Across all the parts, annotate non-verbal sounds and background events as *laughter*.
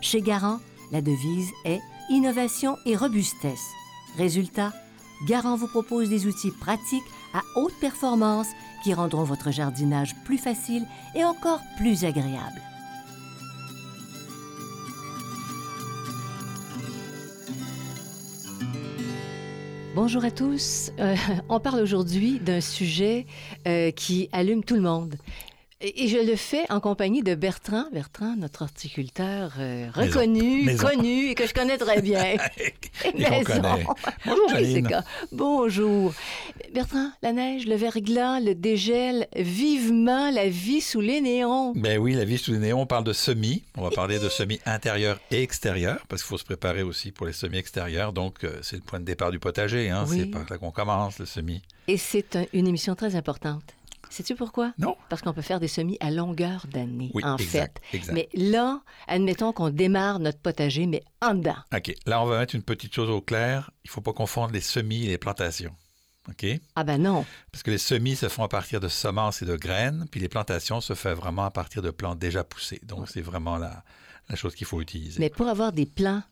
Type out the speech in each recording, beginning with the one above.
Chez Garant, la devise est innovation et robustesse. Résultat, Garant vous propose des outils pratiques à haute performance qui rendront votre jardinage plus facile et encore plus agréable. Bonjour à tous. Euh, *laughs* on parle aujourd'hui d'un sujet euh, qui allume tout le monde. Et et je le fais en compagnie de Bertrand. Bertrand, notre horticulteur euh, Maison. reconnu, Maison. connu et que je connais très bien. *laughs* *laughs* Connaît. Bonjour, Oui. Bonjour. Bertrand, la neige, le verglas, le dégel, vivement la vie sous les néons. Ben oui, la vie sous les néons, on parle de semis. On va parler de semis intérieurs et extérieurs, parce qu'il faut se préparer aussi pour les semis extérieurs. Donc, euh, c'est le point de départ du potager. Hein. Oui. C'est par là qu'on commence, le semis. Et c'est un- une émission très importante. Sais-tu pourquoi? Non? Parce qu'on peut faire des semis à longueur d'année, Oui, en exact, fait. exact. Mais là, admettons qu'on démarre notre potager, mais en dedans. OK. Là, on va mettre une petite chose au clair. Il ne faut pas confondre les semis et les plantations. OK? Ah ben non. Parce que les semis se font à partir de semences et de graines, puis les plantations se font vraiment à partir de plantes déjà poussées. Donc, c'est vraiment la, la chose qu'il faut utiliser. Mais pour avoir des plants,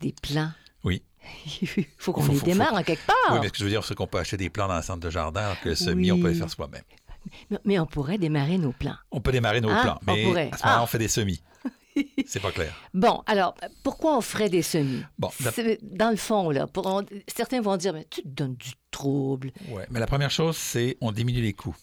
des plants, Oui. *laughs* il faut qu'on les démarre en quelque part. Oui, mais ce que je veux dire, c'est qu'on peut acheter des plants dans le centre de jardin, alors que le semis, on peut les faire soi-même. Mais- on pourrait démarrer nos plants. On peut démarrer nos Ah, plants, on mais pourrait. à ce moment-là, Ah. on fait des semis. *laughs* c'est pas clair. Bon, alors, pourquoi on ferait des semis? Bon, la- Dans le fond, là, pour, on- certains vont dire, mais tu te donnes du trouble. Ouais, mais la première chose, c'est on diminue les coûts.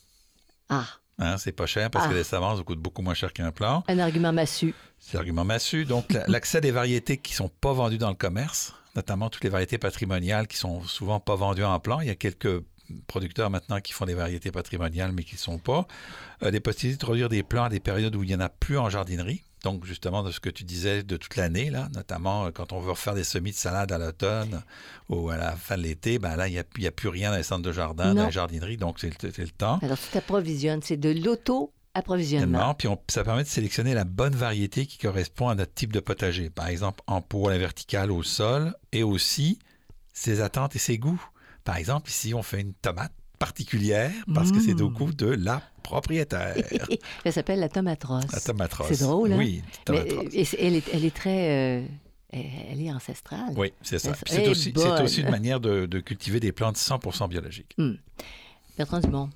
Ah, Hein, c'est pas cher parce Ah. que les semences coûtent beaucoup moins cher qu'un plant. un argument massu. C'est l'argument massu. Donc, la- l'accès à des variétés qui sont pas vendues dans le commerce, notamment toutes les variétés patrimoniales qui sont souvent pas vendues en plan. Il y a quelques producteurs maintenant qui font des variétés patrimoniales, mais qui ne sont pas. Euh, des possibilités de produire des plants à des périodes où il n'y en a plus en jardinerie. Donc, justement, de ce que tu disais de toute l'année, là, notamment euh, quand on veut refaire des semis de salade à l'automne ou à la fin de l'été, ben là, il n'y a, il y a plus rien dans les centres de jardin, Non. dans les jardineries, donc c'est le, temps. Alors, tu t'approvisionnes. C'est de l'auto-approvisionnement. Tellement. Puis on- ça permet de sélectionner la bonne variété qui correspond à notre type de potager. Par exemple, en pot à la verticale au sol et aussi ses attentes et ses goûts. Par exemple, ici, on fait une tomate particulière parce que c'est au Mmh. goût de la propriétaire. *laughs* Elle s'appelle la tomate rose. la tomate rose. C'est drôle, hein? Oui, tomate Mais, rose. elle, est, elle est très... euh, elle est ancestrale. Oui, c'est ça. C'est est aussi, une *laughs* manière de, de cultiver des plantes 100% biologiques. Bertrand Dumont.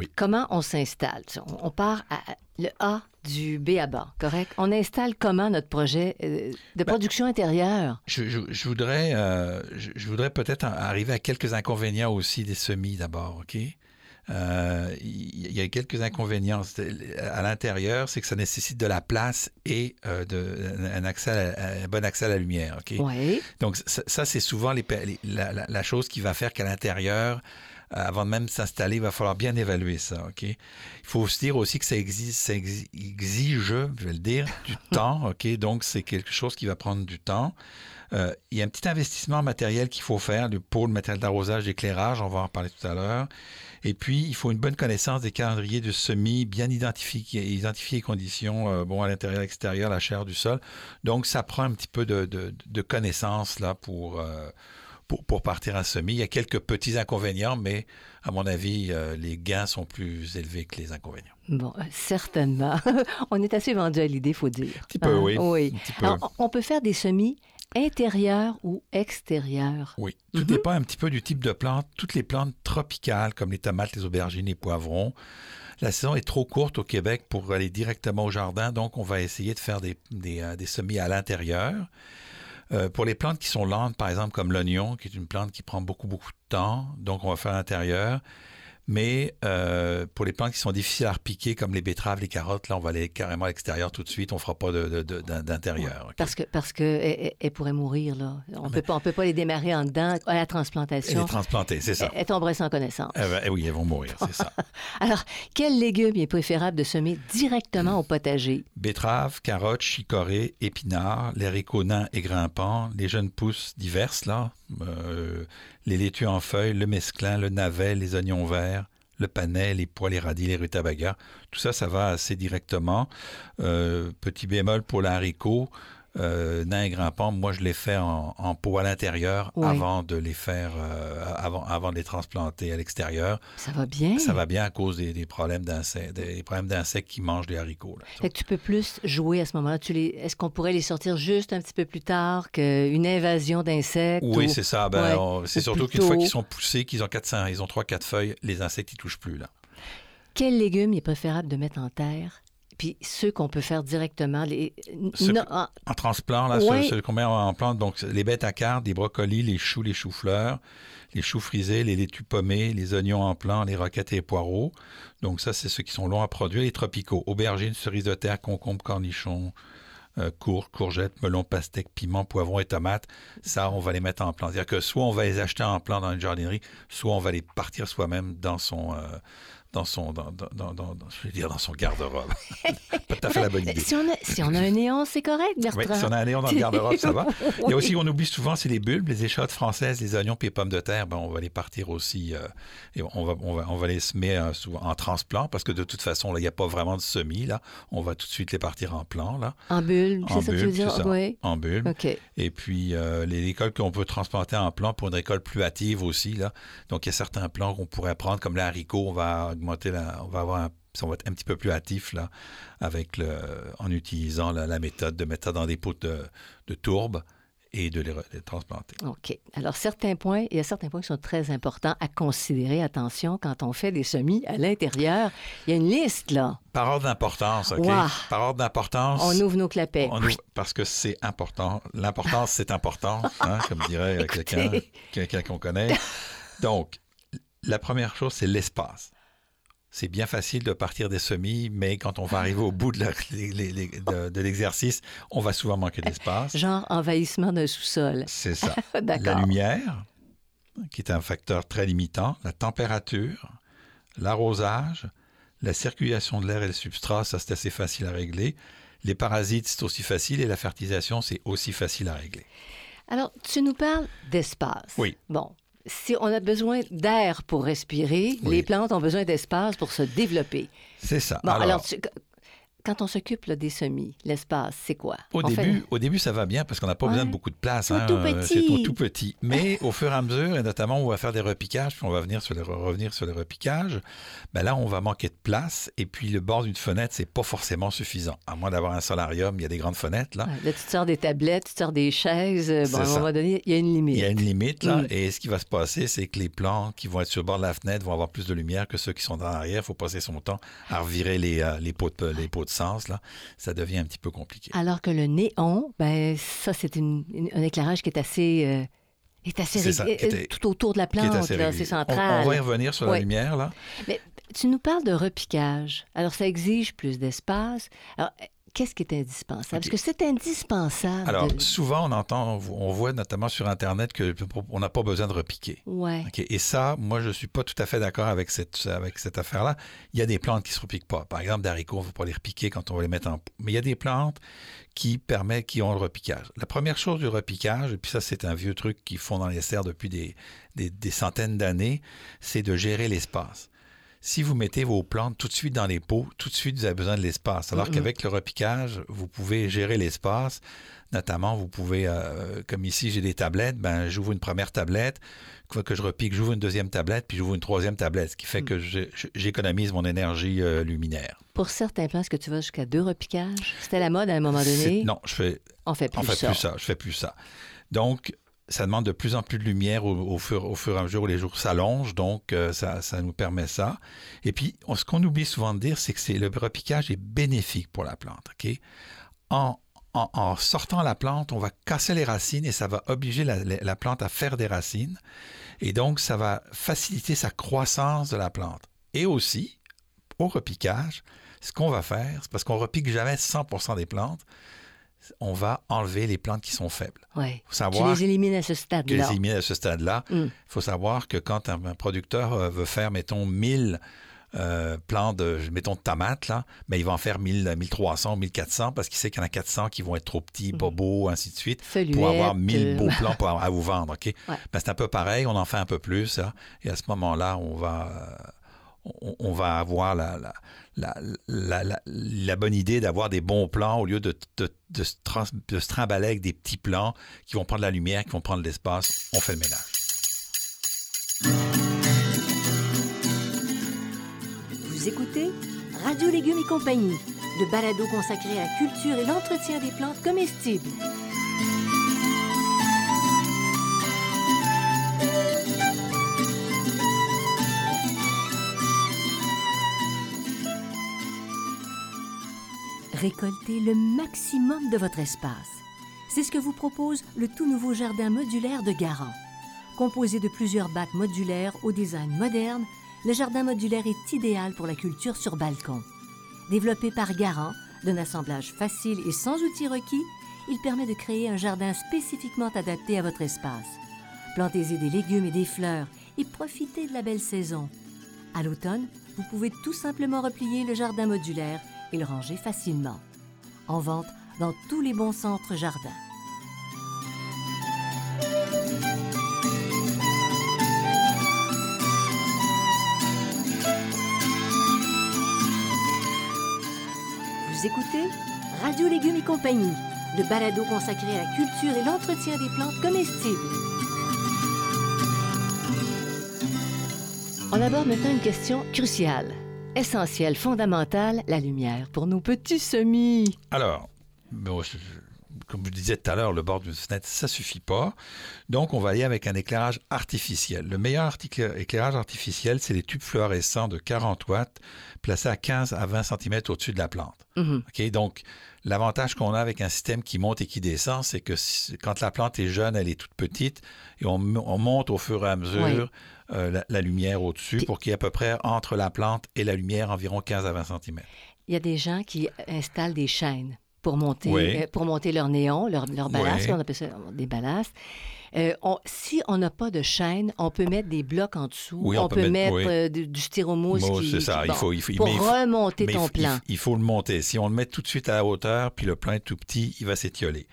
Oui. Comment on s'installe? On, part à le A du B à bas, correct? On installe comment notre projet euh, de Ben, production intérieure? Je, je- je voudrais, euh, je, je voudrais peut-être arriver à quelques inconvénients aussi des semis d'abord, OK? Euh, Il y a quelques inconvénients à l'intérieur, c'est que ça nécessite de la place et euh, de, un, accès à un bon accès à la lumière, OK? Donc ça, ça, c'est souvent les, pa- les- la, chose qui va faire qu'à l'intérieur, avant de même s'installer, il va falloir bien évaluer ça. ok? Il faut se dire aussi que ça exige, ça exi- exige, je vais le dire, du *laughs* temps. ok? Donc c'est quelque chose qui va prendre du temps. Euh, il y a un petit investissement matériel qu'il faut faire pour le matériel d'arrosage, d'éclairage, on va en parler tout à l'heure. Et puis, il faut une bonne connaissance des calendriers de semis, bien identifier, identifier les conditions euh, bon, à l'intérieur, à l'extérieur, la chair du sol. Donc, ça prend un petit peu de, de, de connaissances là, pour, euh, pour, pour partir à semis. Il y a quelques petits inconvénients, mais à mon avis, euh, les gains sont plus élevés que les inconvénients. Bon, euh, certainement. *laughs* on est assez vendu à l'idée, faut dire. Un petit peu, Hein? oui. Oui. Un petit peu. Alors, on peut faire des semis intérieurs ou extérieurs? Oui, tout Mhm. dépend un petit peu du type de plante. Toutes les plantes tropicales, comme les tomates, les aubergines, les poivrons, la saison est trop courte au Québec pour aller directement au jardin, donc on va essayer de faire des, des, euh, des semis à l'intérieur. Euh, pour les plantes qui sont lentes, par exemple comme l'oignon, qui est une plante qui prend beaucoup, beaucoup de temps, donc on va faire l'intérieur. Mais euh, pour les plantes qui sont difficiles à repiquer, comme les betteraves, les carottes, là, on va aller carrément à l'extérieur tout de suite. On ne fera pas d'intérieur. Parce que parce que elle, pourrait mourir là. On ne peut pas on peut pas les démarrer en dedans à la transplantation. Les transplanter, c'est ça. Elles tomberaient sans connaissance. Eh ben, oui, elles vont mourir, c'est ça. *laughs* Alors, quel légume est préférable de semer directement au potager? Betteraves, carottes, chicorées, épinards, les nains et grimpants, les jeunes pousses diverses là, euh, les laitues en feuilles, le mesclin, le navet, les oignons verts, le panais, les pois, les radis, les rutabagas. Tout ça, ça va assez directement. Euh, petit bémol pour l'haricot. Euh, nain et grimpant, moi je les fais en, pot à l'intérieur avant de les faire, euh, avant, avant de les transplanter à l'extérieur. Ça va bien. Ça va bien à cause des, problèmes d'insectes, des problèmes d'insectes qui mangent les haricots. Là, tu peux plus jouer à ce moment-là. Est-ce qu'on pourrait les sortir juste un petit peu plus tard qu'une invasion d'insectes? Oui, c'est ça. Ben, c'est surtout qu'une fois qu'ils sont poussés, qu'ils ont 400, ils ont 3-4 feuilles, les insectes, ils touchent plus. là. Quel légume est préférable de mettre en terre? Puis ceux qu'on peut faire directement. Les... en transplant, là, ceux, qu'on met en plante, donc les bêtes à cartes, les brocolis, les choux, les choux-fleurs, les choux frisés, les laitues pommées, les oignons en plant, les roquettes et les poireaux. Donc ça, c'est ceux qui sont longs à produire. Les tropicaux, aubergines, cerises de terre, concombres, cornichons, euh, courgettes, melons, pastèques, piments, poivrons et tomates. Ça, on va les mettre en plant. C'est-à-dire que soit on va les acheter en plant dans une jardinerie, soit on va les partir soi-même dans son... Euh, dans son, dans, dans, dans, je vais dire dans son garde-robe. pas tout à fait la bonne *laughs* idée. Si on a, si on a un néon, c'est correct, Bertrand. Oui, si on a un néon dans le garde-robe, ça va. Il y a aussi, on oublie souvent, c'est les bulbes, les échottes françaises, les oignons puis les pommes de terre. Ben, on va les partir aussi, euh, et on va, on va, on va les semer euh, en transplant parce que de toute façon, il n'y a pas vraiment de semis. Là. On va tout de suite les partir en plant. Là. En bulbe, c'est ça que tu veux dire? Oui. En bulbe. OK. Et puis, euh, les récoltes qu'on peut transplanter en plant pour une récolte plus hâtive aussi. Là. Donc, il y a certains plants qu'on pourrait prendre, comme l'haricot, on va augmenter la, on va avoir un, on va être un petit peu plus hâtif là, avec le, en utilisant la, méthode de mettre ça dans des pots de, de tourbe et de les, transplanter. OK. Alors, certains points, il y a certains points qui sont très importants à considérer. Attention, quand on fait des semis à l'intérieur, il y a une liste, là. Par ordre d'importance, OK? Par ordre d'importance. On ouvre nos clapets. parce que c'est important. L'importance, *laughs* c'est important, hein, comme dirait quelqu'un qu'on connaît. Donc, la première chose, c'est l'espace c'est bien facile de partir des semis, mais quand on va arriver au bout de l'exercice, on va souvent manquer d'espace. Genre envahissement d'un sous-sol. C'est ça. *laughs* la lumière, qui est un facteur très limitant, la température, l'arrosage, la circulation de l'air et le substrat, ça c'est assez facile à régler. Les parasites, c'est aussi facile et la fertilisation, c'est aussi facile à régler. Alors, tu nous parles d'espace. Oui. Bon, si on a besoin d'air pour respirer, les plantes ont besoin d'espace pour se développer. C'est ça. alors, quand on s'occupe des semis, l'espace, c'est quoi? Au début, au début, ça va bien parce qu'on n'a pas besoin de beaucoup de place. C'est tout hein, petit. tout petit. Mais *laughs* au fur et à mesure, et notamment, on va faire des repiquages, puis on va venir sur les, revenir sur les repiquages, ben là, on va manquer de place. Et puis, le bord d'une fenêtre, c'est pas forcément suffisant. À moins d'avoir un solarium, il y a des grandes fenêtres. Là, là tu sors des tablettes, tu sors des chaises. Bon, à un moment donné, il y a une limite. Il y a une limite, là. Mm. Et ce qui va se passer, c'est que les plants qui vont être sur le bord de la fenêtre vont avoir plus de lumière que ceux qui sont dans l'arrière. Il faut passer son temps à revirer les, euh, les, pots, de, les pots de sens, là ça devient un petit peu compliqué. Alors que le néon, ben ça, c'est un éclairage qui est assez... Euh, est assez euh, tout autour de la plante, c'est central. On, va y revenir sur la lumière, là. Mais tu nous parles de repiquage. Alors, ça exige plus d'espace. Alors, qu'est-ce qui est indispensable? Parce que c'est indispensable. Alors, souvent, on entend, on voit notamment sur Internet qu'on n'a pas besoin de repiquer. Ouais. Et ça, moi, je ne suis pas tout à fait d'accord avec cette, avec cette affaire-là. Il y a des plantes qui ne se repiquent pas. Par exemple, d'haricots, on ne va pas les repiquer quand on va les mettre en... Mais il y a des plantes qui permettent, qui ont le repiquage. La première chose du repiquage, et puis ça, c'est un vieux truc qu'ils font dans les serres depuis des, des centaines d'années, c'est de gérer l'espace si vous mettez vos plantes tout de suite dans les pots, tout de suite, vous avez besoin de l'espace. Alors qu'avec le repiquage, vous pouvez gérer l'espace. Notamment, vous pouvez, euh, comme ici, j'ai des tablettes, ben, j'ouvre une première tablette, que je repique, j'ouvre une deuxième tablette, puis j'ouvre une troisième tablette, ce qui fait mm. que j'économise mon énergie euh, luminaire. Pour certains plants, est-ce que tu vas jusqu'à deux repiquages? C'était la mode à un moment donné? Non, je fais... On fait plus, fait plus ça. Je fais plus ça. Donc, ça demande de plus en plus de lumière au, fur, et à mesure où les jours s'allongent, donc euh, ça, nous permet ça. Et puis, ce qu'on oublie souvent de dire, c'est que le repiquage est bénéfique pour la plante. En, sortant la plante, on va casser les racines et ça va obliger la, la- la plante à faire des racines. Et donc, ça va faciliter sa croissance de la plante. Et aussi, au repiquage, ce qu'on va faire, c'est parce qu'on repique jamais 100% des plantes, on va enlever les plantes qui sont faibles. Oui. faut Tu savoir les élimines à ce que les stade-là. éliminer à ce stade-là. Il Mm. faut savoir que quand un, producteur euh, veut faire, mettons, 1000 euh, plants de, mettons, de tomates, là, mais il va en faire 1000, 1300, 1400 parce qu'il sait qu'il y en a 400 qui vont être trop petits, pas beaux, ainsi de suite, pour avoir 1000 euh, beaux *laughs* plants pour, à vous vendre. OK? Ouais. Ben, c'est un peu pareil, on en fait un peu plus. hein, et à ce moment-là, on va, euh, on, va avoir la, la, la, la- bonne idée d'avoir des bons plants au lieu de, de, de, se trans- trimballer avec des petits plants qui vont prendre la lumière, qui vont prendre l'espace. On fait le ménage. Vous écoutez Radio Légumes et compagnie, le balado consacré à la culture et l'entretien des plantes comestibles. Récoltez le maximum de votre espace. C'est ce que vous propose le tout nouveau jardin modulaire de Garant. Composé de plusieurs bacs modulaires au design moderne, le jardin modulaire est idéal pour la culture sur balcon. Développé par Garant, d'un assemblage facile et sans outils requis, il permet de créer un jardin spécifiquement adapté à votre espace. Plantez-y des légumes et des fleurs et profitez de la belle saison. À l'automne, vous pouvez tout simplement replier le jardin modulaire le ranger facilement. En vente dans tous les bons centres jardins. Vous écoutez Radio Légumes et compagnie, le balado consacré à la culture et l'entretien des plantes comestibles. On aborde maintenant une question cruciale, essentielle, fondamentale, la lumière pour nos petits semis. Alors, bon, je- comme je disais tout à l'heure, le bord d'une fenêtre, ça suffit pas. Donc, on va aller avec un éclairage artificiel. Le meilleur article- éclairage artificiel, c'est les tubes fluorescents de 40 watts placés à 15 à 20 cm au-dessus de la plante. OK? Donc, l'avantage qu'on a avec un système qui monte et qui descend, c'est que si- quand la plante est jeune, elle est toute petite et on monte au fur et à mesure euh, la, la lumière au-dessus Puis- pour qu'il y ait à peu près entre la plante et la lumière environ 15 à 20 cm. Il y a des gens qui installent des chaînes pour monter, Oui. euh, pour monter leur néon, leur, leur ballast, Oui. on appelle ça des ballasts. Euh, on- si on n'a pas de chaîne, on peut mettre des blocs en dessous. Oui, on on, peut peut, mettre- mettre oui. euh, du, du styromousse. C'est ça. qui- Il faut, il faut, pour mais il faut- remonter Mais ton il, plan. il faut le monter. Si on le met tout de suite à la hauteur, puis le plan est tout petit, il va s'étioler.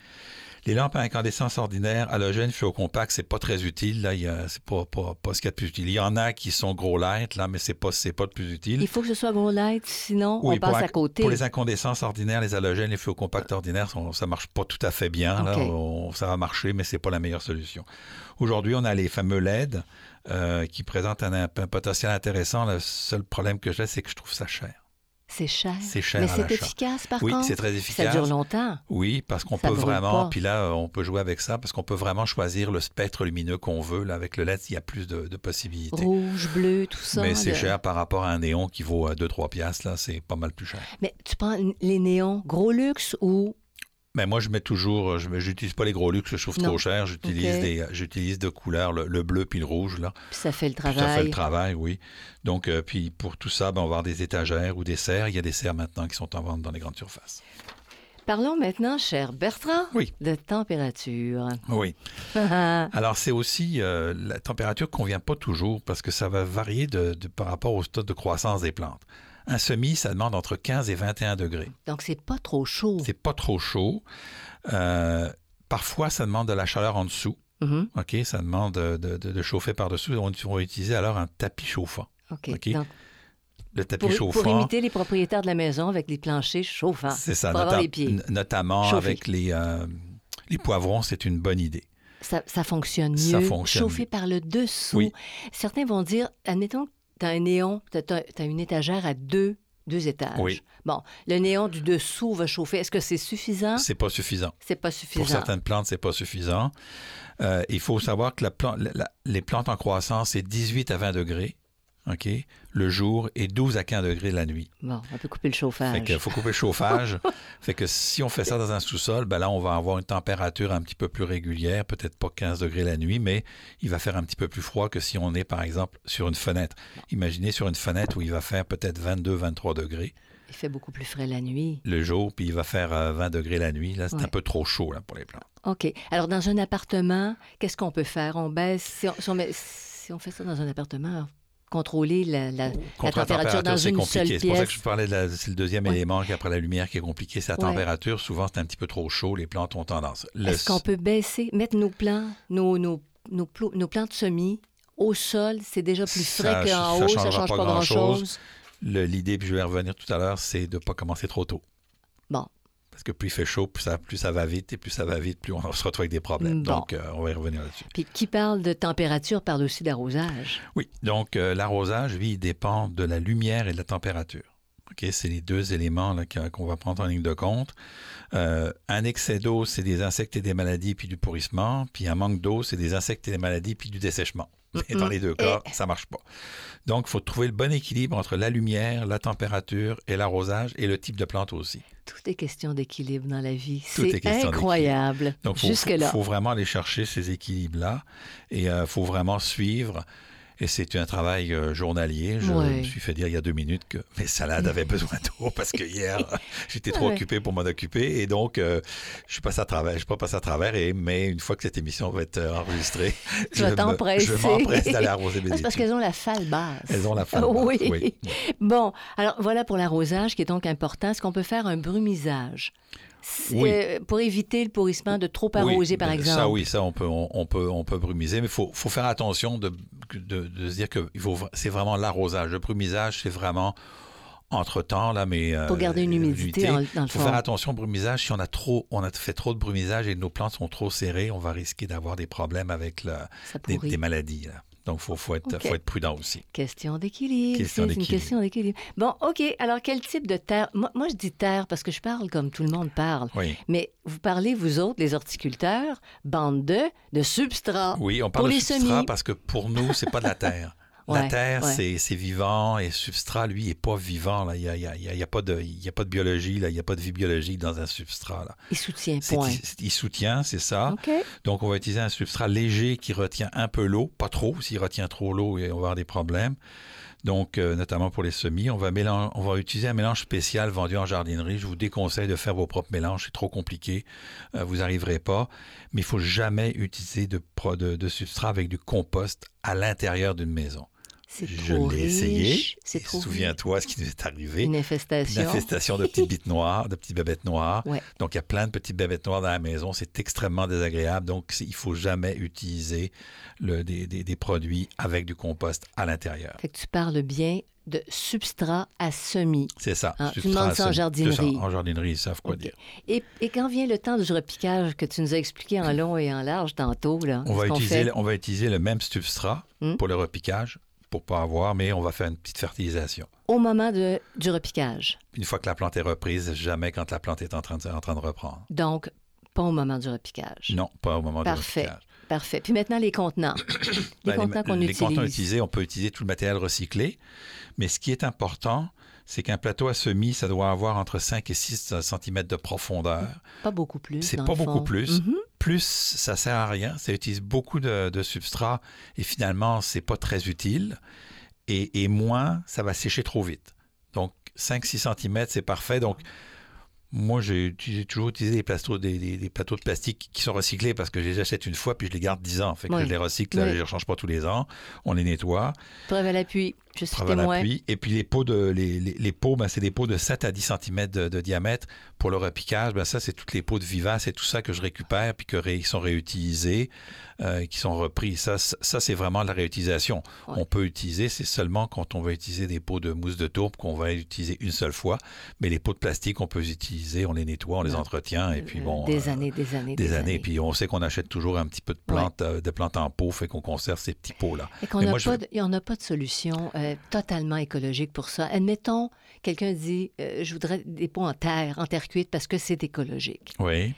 Les lampes à incandescence ordinaires, halogènes, compacts, c'est pas très utile. Là, c'est pas, pas, pas ce qu'il y a de plus utile. Il y en a qui sont gros light, là, mais c'est pas, c'est pas le plus utile. Il faut que ce soit gros light, sinon Oui, on passe à côté. Pour les incandescences ordinaires, les halogènes, les fluocompacts ordinaires, sont- ça marche pas tout à fait bien. là. OK. On- ça va marcher, mais c'est pas la meilleure solution. Aujourd'hui, on a les fameux LED euh, qui présentent un, un potentiel intéressant. Le seul problème que j'ai, c'est que je trouve ça cher. C'est cher. C'est cher Mais c'est efficace, par Oui, contre. c'est très Ça efficace. dure longtemps. Oui, parce qu'on Ça peut vraiment, pas. puis là, euh, on peut jouer avec ça, parce qu'on peut vraiment choisir le spectre lumineux qu'on veut. Là, avec le LED, il y a plus de, de possibilités. Rouge, bleu, tout ça. Mais c'est le- cher par rapport à un néon qui vaut 2-3 piastres, là, c'est pas mal plus cher. Mais tu prends les néons gros luxe ou Mais moi, je mets toujours, je n'utilise pas les gros luxe, je trouve Non. trop cher. J'utilise des, j'utilise de couleurs, le, le bleu puis le rouge, là. puis ça fait le Puis ça fait travail? le travail, oui. Donc, euh, puis pour tout ça, ben, on va avoir des étagères ou des serres. Il y a des serres maintenant qui sont en vente dans les grandes surfaces. Parlons maintenant, cher Bertrand, Oui. de température. Oui. *laughs* Alors, c'est aussi euh, la température ne convient pas toujours parce que ça va varier de, de- par rapport au stade de croissance des plantes. Un semis, ça demande entre 15 et 21 degrés. Donc, c'est pas trop chaud. C'est pas trop chaud. Euh, parfois, ça demande de la chaleur en dessous. Mhm. OK? Ça demande de, de- de- de chauffer par-dessus. On, on va utiliser alors un tapis chauffant. OK. Donc, Le tapis pour, chauffant. pour imiter les propriétaires de la maison avec des planchers chauffants. C'est ça, pour les pieds. notamment avec les, euh, les poivrons, c'est une bonne idée. Ça, ça fonctionne mieux. Ça fonctionne Chauffé mieux. par le dessous. Oui. Certains vont dire, admettons que tu as un néon, tu as, une étagère à deux, deux étages. Oui. Bon, le néon du dessous va chauffer. Est-ce que c'est suffisant? C'est pas suffisant. C'est pas suffisant. Pour certaines plantes, c'est pas suffisant. Euh, il faut savoir que la plan- la- la- les plantes en croissance, c'est 18 à 20 degrés. OK, le jour et 12 à 15 degrés la nuit. Bon, on peut couper le chauffage. Fait qu'il faut couper le chauffage. *laughs* fait que si on fait ça dans un sous-sol, ben là, on va avoir une température un petit peu plus régulière, peut-être pas 15 degrés la nuit, mais il va faire un petit peu plus froid que si on est, par exemple, sur une fenêtre. Imaginez sur une fenêtre où il va faire peut-être 22, 23 degrés. Il fait beaucoup plus frais la nuit. Le jour, puis il va faire 20 euh, degrés la nuit. Là, c'est un peu trop chaud là, pour les plantes. OK. Alors, dans un appartement, qu'est-ce qu'on peut faire? On baisse, si on, si on fait ça dans un appartement, contrôler la, la, température, dans une seule pièce. C'est pour ça que je parlais, de c'est le deuxième élément qui après la lumière qui est compliqué, c'est la température. Souvent, c'est un petit peu trop chaud, les plantes ont tendance. Est-ce qu'on peut baisser, mettre nos plants, nos, nos, nos, nos plantes semis au sol, c'est déjà plus frais qu'en haut, ça ne change pas, grand-chose? L'idée, puis je vais revenir tout à l'heure, c'est de ne pas commencer trop tôt. Bon. Parce que plus il fait chaud, plus ça, plus ça va vite, et plus ça va vite, plus on se retrouve avec des problèmes. Donc, euh, on va y revenir là-dessus. Puis qui parle de température parle aussi d'arrosage. Oui, donc euh, l'arrosage, lui, il dépend de la lumière et de la température. OK, c'est les deux éléments qu'on va prendre en ligne de compte. Euh, un excès d'eau, c'est des insectes et des maladies, puis du pourrissement. Puis un manque d'eau, c'est des insectes et des maladies, puis du dessèchement. Mais dans les deux cas, ça marche pas. Donc, il faut trouver le bon équilibre entre la lumière, la température et l'arrosage et le type de plante aussi. Tout est question d'équilibre dans la vie. C'est incroyable. Donc, il faut, vraiment aller chercher ces équilibres-là et il euh, faut vraiment suivre et c'est un travail euh, journalier. Je me suis fait dire il y a deux minutes que mes salades avaient besoin d'eau *laughs* parce que hier, *laughs* j'étais trop occupé pour m'en occuper. Et donc, euh, je suis passé à travers. Je suis pas passé à travers. Et, mais une fois que cette émission va être euh, enregistrée, *laughs* je, m'empresse d'aller arroser mes C'est parce qu'elles ont la falle basse. Elles ont la falle basse. Oui. Bon, alors voilà pour l'arrosage qui est donc important. Est-ce qu'on peut faire un brumisage? Euh, pour éviter le pourrissement de trop arroser, par ben, exemple. Ça, oui, ça, on peut, on, peut, on peut brumiser, mais il faut, faut, faire attention de, de, se dire que c'est vraiment l'arrosage. Le brumisage, c'est vraiment entre-temps, là, mais... pour euh, garder une humidité, dans, le Il faut faire attention au brumisage. Si on a, trop, on a fait trop de brumisage et nos plantes sont trop serrées, on va risquer d'avoir des problèmes avec des, des, maladies. Là. Donc, il faut, être, faut être prudent aussi. Question d'équilibre. C'est une question d'équilibre. Bon, OK. Alors, quel type de terre? Moi, moi, je dis terre parce que je parle comme tout le monde parle. Oui. Mais vous parlez, vous autres, les horticulteurs, bande de, de substrat. Oui, on parle de substrat parce que pour nous, c'est pas de la terre. *laughs* La terre, c'est vivant et le substrat, lui, n'est pas vivant. Là. Il n'y a, y a, y a, pas de, y a pas de biologie, là. il n'y a pas de vie biologique dans un substrat. Là. Il soutient, point. Il, soutient, c'est ça. Donc, on va utiliser un substrat léger qui retient un peu l'eau, pas trop. S'il retient trop l'eau, on va avoir des problèmes. Donc, euh, notamment pour les semis, on va, on va utiliser un mélange spécial vendu en jardinerie. Je vous déconseille de faire vos propres mélanges, c'est trop compliqué, euh, vous n'arriverez pas. Mais il faut jamais utiliser de, de, de substrat avec du compost à l'intérieur d'une maison. Je l'ai essayé. Souviens-toi ce qui nous est arrivé. Une infestation. Une infestation de petites bites noires, de petites bébêtes noires. Donc, il y a plein de petites bébêtes noires dans la maison. C'est extrêmement désagréable. Donc, il faut jamais utiliser le, des, produits avec du compost à l'intérieur. Fait que tu parles bien de substrat à semis. C'est ça. Hein, tu demandes ça en jardinerie. En jardinerie, ils savent quoi dire. Et, quand vient le temps du repiquage que tu nous as expliqué en long et en large tantôt, là, on, va utiliser, on va utiliser le même substrat hmm? pour le repiquage pour pas avoir, mais on va faire une petite fertilisation. Au moment de, du repiquage. Une fois que la plante est reprise, jamais quand la plante est en train de, en train de reprendre. Donc, pas au moment du repiquage. Non, pas au moment Parfait. du repiquage. Parfait. Puis maintenant, les contenants. *coughs* les ben, contenants qu'on utilise. Les contenants utilisés, on peut utiliser tout le matériel recyclé, mais ce qui est important, c'est qu'un plateau à semis, ça doit avoir entre 5 et 6 cm de profondeur. Pas beaucoup plus. C'est pas beaucoup plus. Mm-hmm. Plus, ça sert à rien. Ça utilise beaucoup de, de substrat et finalement, c'est pas très utile. Et, et, moins, ça va sécher trop vite. Donc, 5-6 cm, c'est parfait. Donc, moi, j'ai toujours utilisé des plateaux, des, plateaux de plastique qui sont recyclés parce que je les achète une fois puis je les garde 10 ans. Fait que je les recycle, je ne les rechange pas tous les ans. On les nettoie. Preuve à l'appui. Je suis témoin. Et puis les pots, de, les, les, pots ben, c'est des pots de 7 à 10 cm de, diamètre. Pour le repiquage, ben, ça, c'est toutes les pots de vivaces et tout ça que je récupère puis qui sont réutilisés, euh, qui sont repris. Ça, ça c'est vraiment de la réutilisation. On peut utiliser, c'est seulement quand on va utiliser des pots de mousse de tourbe qu'on va utiliser une seule fois. Mais les pots de plastique, on peut les utiliser, on les nettoie, on les entretient et puis bon. Des euh, années, des années. Des, années. Puis on sait qu'on achète toujours un petit peu de plantes, euh, de plantes en pot, fait qu'on conserve ces petits pots-là. Et qu'on n'a pas, de solution totalement écologique pour ça. Admettons, quelqu'un dit euh, Je voudrais des pots en terre, en terre cuite, parce que c'est écologique. Oui.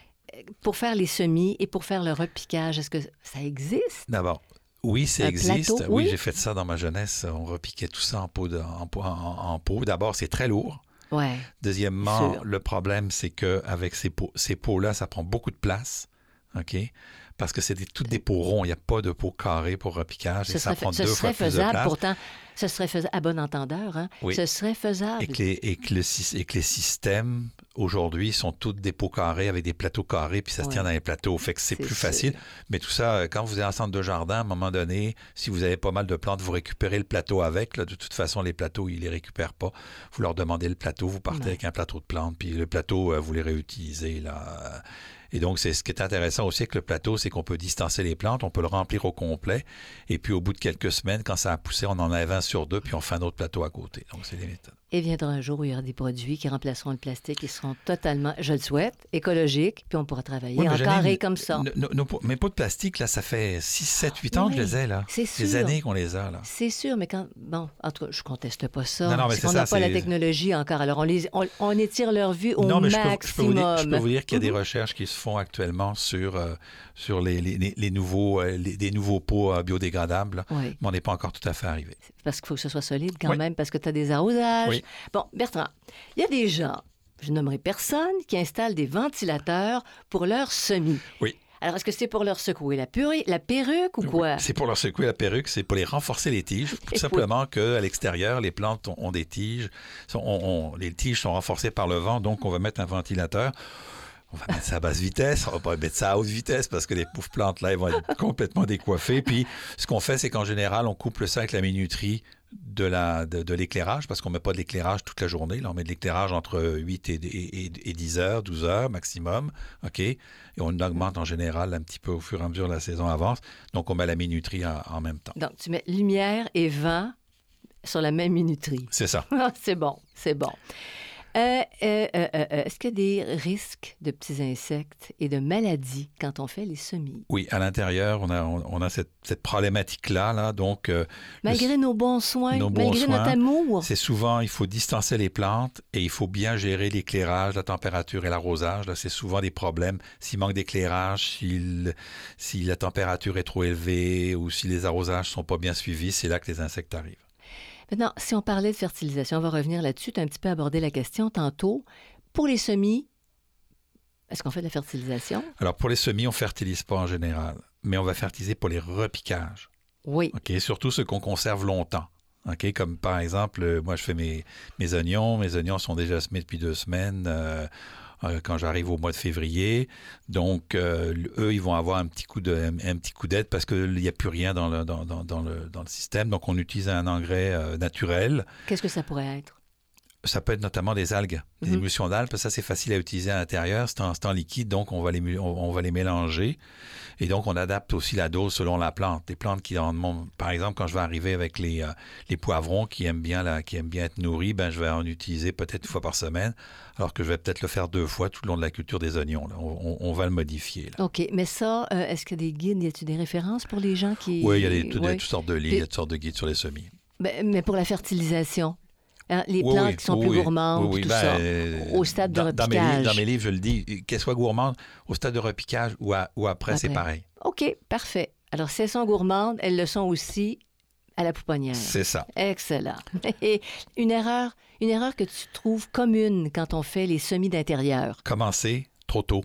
Pour faire les semis et pour faire le repiquage, est-ce que ça existe? D'abord, Oui, ça Un existe. plateau, oui, oui. j'ai fait ça dans ma jeunesse. On repiquait tout ça en pot. de- en, en- en pot. D'abord, c'est très lourd. Ouais. Deuxièmement, Sûr. le problème, c'est qu'avec ces pots, ces pots-là, ça prend beaucoup de place. OK? Parce que c'est des- toutes des pots ronds. Il n'y a pas de pot carré pour repiquage. Ce et ça prend deux fois plus de faisable, place. pourtant. Ce serait faisable, à bon entendeur, hein? Oui. Ce serait faisable. Et que, les, et, que le sy- et que les systèmes, aujourd'hui, sont tous des pots carrés avec des plateaux carrés, puis ça se Ouais. tient dans les plateaux. Fait que c'est plus sûr. facile. Mais tout ça, euh, quand vous êtes en centre de jardin, à un moment donné, si vous avez pas mal de plantes, vous récupérez le plateau avec. Là, de toute façon, les plateaux, ils les récupèrent pas. Vous leur demandez le plateau, vous partez Ouais. avec un plateau de plantes, puis le plateau, euh, vous les réutilisez. Là. Et donc, c'est ce qui est intéressant aussi avec le plateau, c'est qu'on peut distancer les plantes, on peut le remplir au complet. Et puis, au bout de quelques semaines, quand ça a poussé, on en avait un sur deux, puis on fait un autre plateau à côté. Donc, c'est les méthodes. Et viendra un jour où il y aura des produits qui remplaceront le plastique, qui seront totalement, je le souhaite, écologiques, puis on pourra travailler Oui, en carré comme ça. Nos- nos- nos pots- mes pots de plastique, là, ça fait 6, 7, 8 ans que je les ai, là. C'est sûr. Des années qu'on les a, là. C'est sûr, mais quand. Bon, en tout cas, je conteste pas ça. Non, non, mais c'est ça, n'a pas la technologie encore. Alors, on, les, on, on étire leur vue au non, mais je peux, maximum. je peux vous dire, je peux vous dire qu'il y a des Mhm. recherches qui se font actuellement sur, euh, sur les, les- les- les nouveaux, euh, les- nouveaux pots euh, biodégradables. Oui, mais on n'est pas encore tout à fait arrivé. parce qu'il faut que ce soit solide quand même, parce que tu as des arrosages. Oui. Bon, Bertrand, il y a des gens, je nommerai personne, qui installent des ventilateurs pour leurs semis. Oui. Alors, est-ce que c'est pour leur secouer la, purée, la perruque ou quoi? C'est pour leur secouer la perruque, c'est pour les renforcer les tiges. *laughs* Tout simplement qu'à l'extérieur, les plantes ont, ont des tiges. sont- les tiges sont renforcées par le vent, donc on va mettre un ventilateur. On va mettre ça à basse vitesse, on va pas mettre ça à haute vitesse parce que les pauvres plantes là, elles vont être *laughs* complètement décoiffées. Puis ce qu'on fait, c'est qu'en général, on couple ça avec la minuterie de la de, de l'éclairage parce qu'on met pas de l'éclairage toute la journée. Là, on met de l'éclairage entre 8 et, et, et- et 10 heures, 12 heures maximum. OK? Et on augmente en général un petit peu au fur et à mesure que la saison avance. Donc on met la minuterie en, en même temps. Donc, tu mets lumière et vent sur la même minuterie. C'est ça. *laughs* C'est bon, c'est bon. Euh, euh, euh, Est-ce qu'il y a des risques de petits insectes et de maladies quand on fait les semis? Oui, à l'intérieur, on a, on, on a cette, cette problématique-là. Là, donc, Malgré nos bons soins, nos bons malgré notre amour. c'est souvent, il faut distancer les plantes et il faut bien gérer l'éclairage, la température et l'arrosage. Là, c'est souvent des problèmes. S'il manque d'éclairage, si la température est trop élevée ou si les arrosages sont pas bien suivis, c'est là que les insectes arrivent. Maintenant, si on parlait de fertilisation, on va revenir là-dessus. Tu as un petit peu abordé la question tantôt. Pour les semis, est-ce qu'on fait de la fertilisation? Alors, pour les semis, on fertilise pas en général, mais on va fertiliser pour les repiquages. Oui. OK? Surtout ceux qu'on conserve longtemps. OK? Comme par exemple, euh, moi, je fais mes, mes oignons. Mes oignons sont déjà semés depuis deux semaines euh, euh, quand j'arrive au mois de février. Donc, euh, eux, ils vont avoir un petit coup de, un, petit coup d'aide parce qu'il n'y a plus rien dans le, dans- dans le, dans le système. Donc, on utilise un engrais euh, naturel. Qu'est-ce que ça pourrait être? Ça peut être notamment des algues, des Mhm. émulsions d'algues. Ça, c'est facile à utiliser à l'intérieur. C'est en, liquide, donc on va, les, on, on va les mélanger. Et donc, on adapte aussi la dose selon la plante. Des plantes qui en demandent- par exemple, quand je vais arriver avec les, euh, les poivrons qui aiment bien la, qui aiment bien être nourris, ben, je vais en utiliser peut-être une fois par semaine, alors que je vais peut-être le faire deux fois tout le long de la culture des oignons. là. On, va le modifier. là. OK. Mais ça, euh, est-ce qu'il y a des guides, y a-t-il des références pour les gens qui. Oui, il y a des, tout- toutes sortes de livres, il y a toutes sortes de guides sur les semis. Ben, mais pour la fertilisation, hein, les Oui, plantes oui, qui sont oui, plus gourmandes, tout ben, ça, euh, au stade de dans, dans mes, repiquage. livres, dans mes livres, je le dis, qu'elles soient gourmandes, au stade de repiquage ou, à- ou après, c'est pareil. OK, parfait. Alors, si elles sont gourmandes, elles le sont aussi à la pouponnière. C'est ça. Excellent. *laughs* Et une erreur, une erreur que tu trouves commune quand on fait les semis d'intérieur? commencer trop tôt.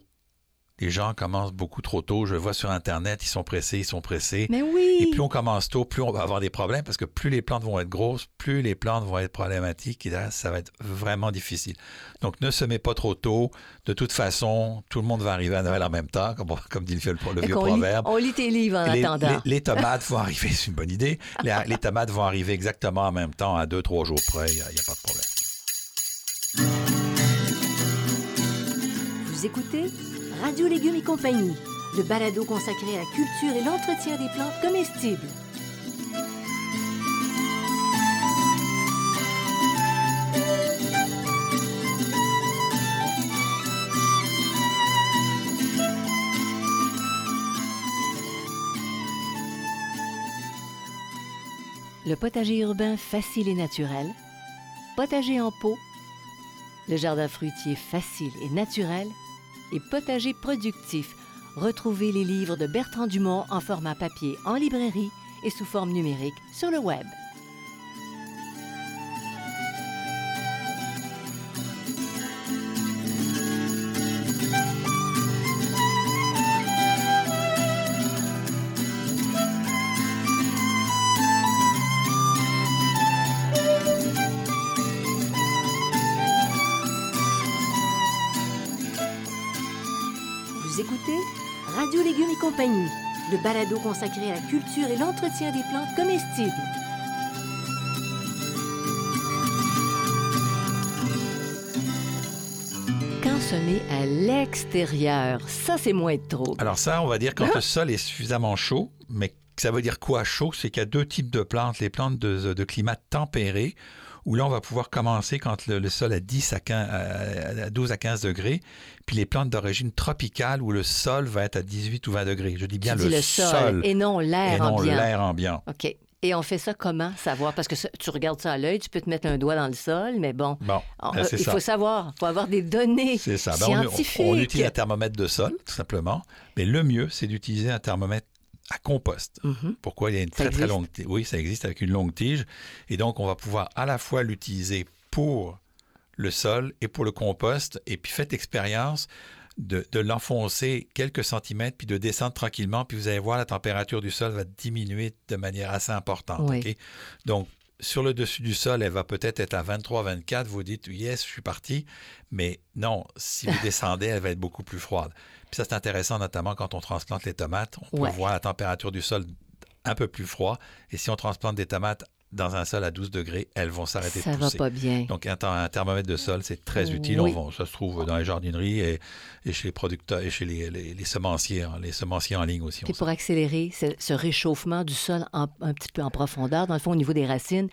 Les gens commencent beaucoup trop tôt. Je le vois sur Internet, ils sont pressés, ils sont pressés. Mais oui! Et plus on commence tôt, plus on va avoir des problèmes parce que plus les plantes vont être grosses, plus les plantes vont être problématiques et là, ça va être vraiment difficile. Donc, ne semez pas trop tôt. De toute façon, tout le monde va arriver à Noël en même temps, comme, *laughs* comme dit le, vieux- le lit- proverbe. on lit tes livres en les, attendant. les- les tomates vont arriver, c'est une bonne idée. Les, *laughs* les tomates vont arriver exactement en même temps, à deux, trois jours près, il n'y a pas de problème. Vous écoutez Radio Légumes et compagnie, le balado consacré à la culture et l'entretien des plantes comestibles. Le potager urbain facile et naturel, potager en pot, le jardin fruitier facile et naturel et potager productif. Retrouvez les livres de Bertrand Dumont en format papier en librairie et sous forme numérique sur le web. Compagnie, le balado consacré à la culture et l'entretien des plantes comestibles. Quand semer à l'extérieur, ça c'est moins de trop. Alors ça, on va dire quand le sol est suffisamment chaud, mais ça veut dire quoi chaud? C'est qu'il y a deux types de plantes. Les plantes de, de climat tempéré, où là, on va pouvoir commencer quand le, le sol est 10 à, 15, à 12 à 15 degrés, puis les plantes d'origine tropicale, où le sol va être à 18 ou 20 degrés. Je dis bien le, sol, et non l'air et non ambiant. l'air ambiant. OK. Et on fait ça comment savoir? Parce que ça- tu regardes ça à l'œil, tu peux te mettre un doigt dans le sol, mais bon, Bon, on- ben, il ça. faut savoir, il faut avoir des données C'est ça. Ben, on- scientifiques. on, on utilise un thermomètre de sol, tout simplement. Mais le mieux, c'est d'utiliser un thermomètre à compost. Mhm. Pourquoi? Il y a une Ça très très longue tige. Oui, ça existe avec une longue tige. Et donc, on va pouvoir à la fois l'utiliser pour le sol et pour le compost. Et puis, faites expérience de, de l'enfoncer quelques centimètres, puis de descendre tranquillement. Puis, vous allez voir, la température du sol va diminuer de manière assez importante. Oui. Donc, sur le dessus du sol, elle va peut-être être à 23, 24. Vous dites, yes, je suis parti. Mais non, si vous *laughs* descendez, elle va être beaucoup plus froide. Puis ça, c'est intéressant, notamment quand on transplante les tomates. On peut voir la température du sol un peu plus froid. Et si on transplante des tomates dans un sol à 12 degrés, elles vont s'arrêter Ça de va pousser. pas bien. Donc, un, un thermomètre de sol, c'est très utile. Oui. On va- ça se trouve dans les jardineries et, et chez les producteurs et chez les, les- les semenciers, hein, les semenciers en ligne aussi. sait. pour accélérer ce, réchauffement du sol en- un petit peu en profondeur, dans le fond, au niveau des racines,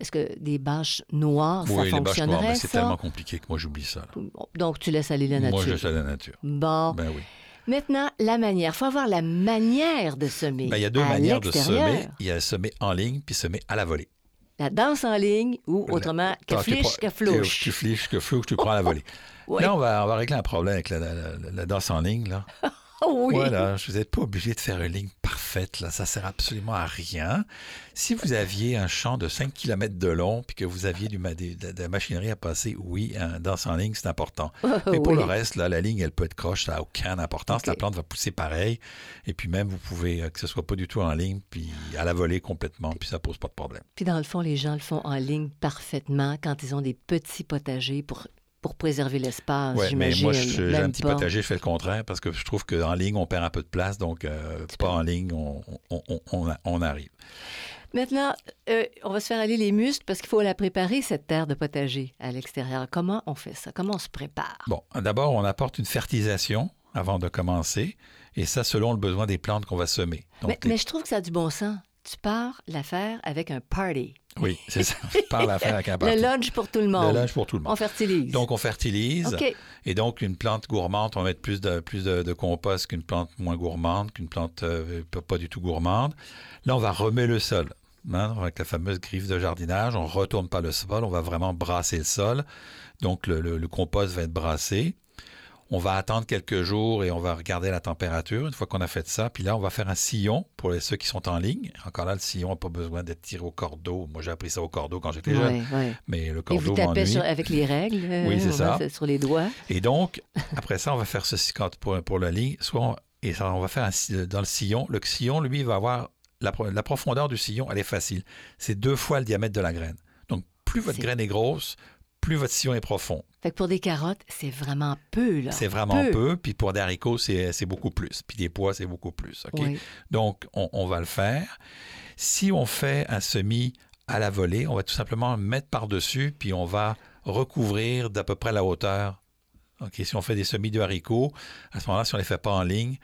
est-ce que des bâches noires, ça oui, les bâches noires, fonctionnerait, c'est ça? tellement compliqué que moi, j'oublie ça. là. Donc, tu laisses aller la Moi, nature. je laisse à la nature. Bon. Ben oui. Maintenant, la manière. Il faut avoir la manière de semer. Ben, il y a deux manières de semer. Il y a semer en ligne puis semer à la volée. La danse en ligne ou autrement, que fliche, que flouche. Tu fliches, que flouche, tu prends à la volée. *laughs* Oui. Là, on va, on va régler un problème avec la, la- la- la danse en ligne. Là. *laughs* Oh oui. Voilà, je vous n'êtes pas obligé de faire une ligne parfaite. Là. Ça sert absolument à rien. Si vous aviez un champ de 5 km de long puis que vous aviez du, de, de la machinerie à passer, oui, un danse en ligne, c'est important. Mais pour Oui. le reste, là, la ligne, elle peut être croche, ça n'a aucune importance. La plante va pousser pareil. Et puis même, vous pouvez, euh, que ce soit pas du tout en ligne, puis à la volée complètement, puis ça pose pas de problème. Puis dans le fond, les gens le font en ligne parfaitement quand ils ont des petits potagers pour, pour préserver l'espace, Ouais, mais j'imagine. moi, je- j'ai un petit pas. potager, je fais le contraire parce que je trouve qu'en ligne, on perd un peu de place, donc euh, pas en ligne, on, on- on- on- on arrive. Maintenant, euh, on va se faire aller les muscles parce qu'il faut la préparer, cette terre de potager à l'extérieur. Comment on fait ça? Comment on se prépare? Bon, d'abord, on apporte une fertilisation avant de commencer, et ça selon le besoin des plantes qu'on va semer. Donc, mais, les- mais je trouve que ça a du bon sens. Tu pars l'affaire avec un party. Oui, c'est ça. Je parle à faire avec un *laughs* Le parti. lunch pour tout le monde. Le lunch pour tout le monde. On fertilise. Donc, on fertilise. OK. Et donc, une plante gourmande, on va mettre plus de, plus de, de compost qu'une plante moins gourmande, qu'une plante euh, pas- du tout gourmande. Là, on va remettre le sol. hein, avec la fameuse griffe de jardinage, on ne retourne pas le sol, on va vraiment brasser le sol. Donc, le, le- le compost va être brassé. On va attendre quelques jours et on va regarder la température une fois qu'on a fait ça. Puis là, on va faire un sillon pour les- ceux qui sont en ligne. Encore là, le sillon n'a pas besoin d'être tiré au cordeau. Moi, j'ai appris ça au cordeau quand j'étais jeune. Ouais, ouais. Mais le Et vous cordeau tapez sur- avec les règles. euh, Oui, c'est ça. sur les doigts. Et donc, après ça, on va faire ceci quand, pour, pour la ligne. Soit on, et ça, on va faire un dans le sillon. Le sillon, lui, va avoir la, la profondeur du sillon, elle est facile. C'est deux fois le diamètre de la graine. Donc, plus votre graine est grosse, plus votre sillon est profond. Fait que pour des carottes, c'est vraiment peu, là. C'est vraiment peu. Puis pour des haricots, c'est beaucoup plus. Puis des pois, c'est beaucoup plus. Oui. Donc, on, on va le faire. Si on fait un semis à la volée, on va tout simplement le mettre par-dessus, puis on va recouvrir d'à peu près la hauteur. OK, si on fait des semis de haricots, à ce moment-là, si on ne les fait pas en ligne,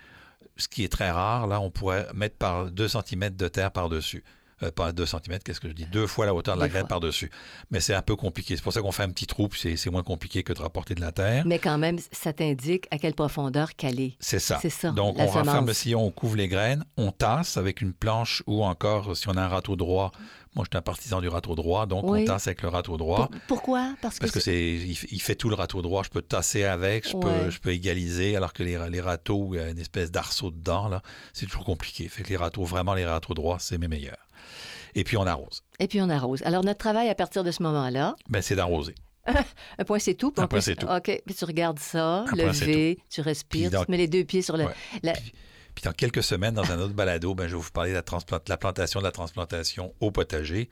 ce qui est très rare, là, on pourrait mettre par 2 cm de terre par-dessus. Euh, pas 2 cm, qu'est-ce que je dis? Deux fois la hauteur de la graine par-dessus. Mais c'est un peu compliqué. C'est pour ça qu'on fait un petit trou, puis c'est- moins compliqué que de rapporter de la terre. Mais quand même, ça t'indique à quelle profondeur caler. C'est ça. C'est ça, Donc, la on renferme semence. le sillon, on couvre les graines, on tasse avec une planche ou encore, si on a un râteau droit, Moi, je suis un partisan du râteau droit, donc Oui. on tasse avec le râteau droit. Pour- pourquoi? Parce que, Parce que c'est- il, fait tout le râteau droit. Je peux tasser avec, je, Ouais. peux, je peux égaliser, alors que les, les râteaux, il y a une espèce d'arceau dedans, là, c'est toujours compliqué. Fait que les râteaux, vraiment, les râteaux droits, c'est mes meilleurs. Et puis, on arrose. Et puis on arrose. Alors notre travail à partir de ce moment-là, Ben, c'est d'arroser. *laughs* un point c'est tout. Un point, c'est tout. OK. Puis tu regardes ça, Un point, lever, tu respires, dans- tu te mets les deux pieds sur le. Ouais. la- Puis dans quelques semaines, dans un autre balado, ben, je vais vous parler de la, transplant- de la plantation de la transplantation au potager.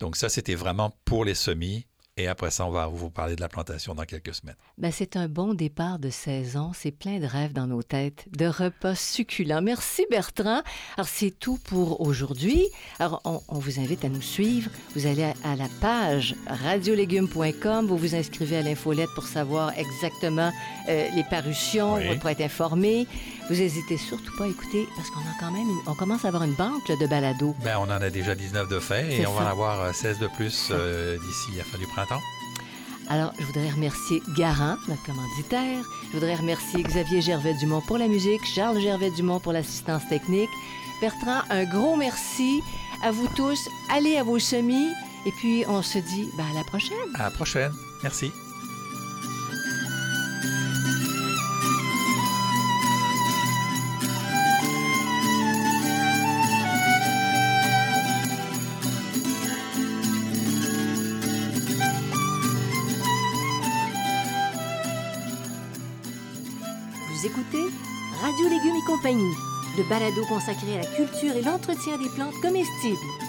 Donc ça, c'était vraiment pour les semis. Et après ça, on va vous parler de la plantation dans quelques semaines. Ben, c'est un bon départ de saison. C'est plein de rêves dans nos têtes, de repas succulents. Merci Bertrand. Alors, c'est tout pour aujourd'hui. Alors, on, on vous invite à nous suivre. Vous allez à, à la page radiolégumes.com. Vous vous inscrivez à l'infolette pour savoir exactement euh, les parutions, Oui. pour être informé. Vous n'hésitez surtout pas à écouter parce qu'on a quand même, une- on commence à avoir une banque de balados. Ben, on en a déjà 19 de fait et on va en avoir euh, 16 de plus euh, d'ici la fin du printemps. Alors, je voudrais remercier Garant, notre commanditaire. Je voudrais remercier Xavier Gervais-Dumont pour la musique, Charles Gervais-Dumont pour l'assistance technique. Bertrand, un gros merci à vous tous. Allez à vos semis. Et puis, on se dit ben, à la prochaine. À la prochaine. Merci. Compagnie, le balado consacré à la culture et l'entretien des plantes comestibles.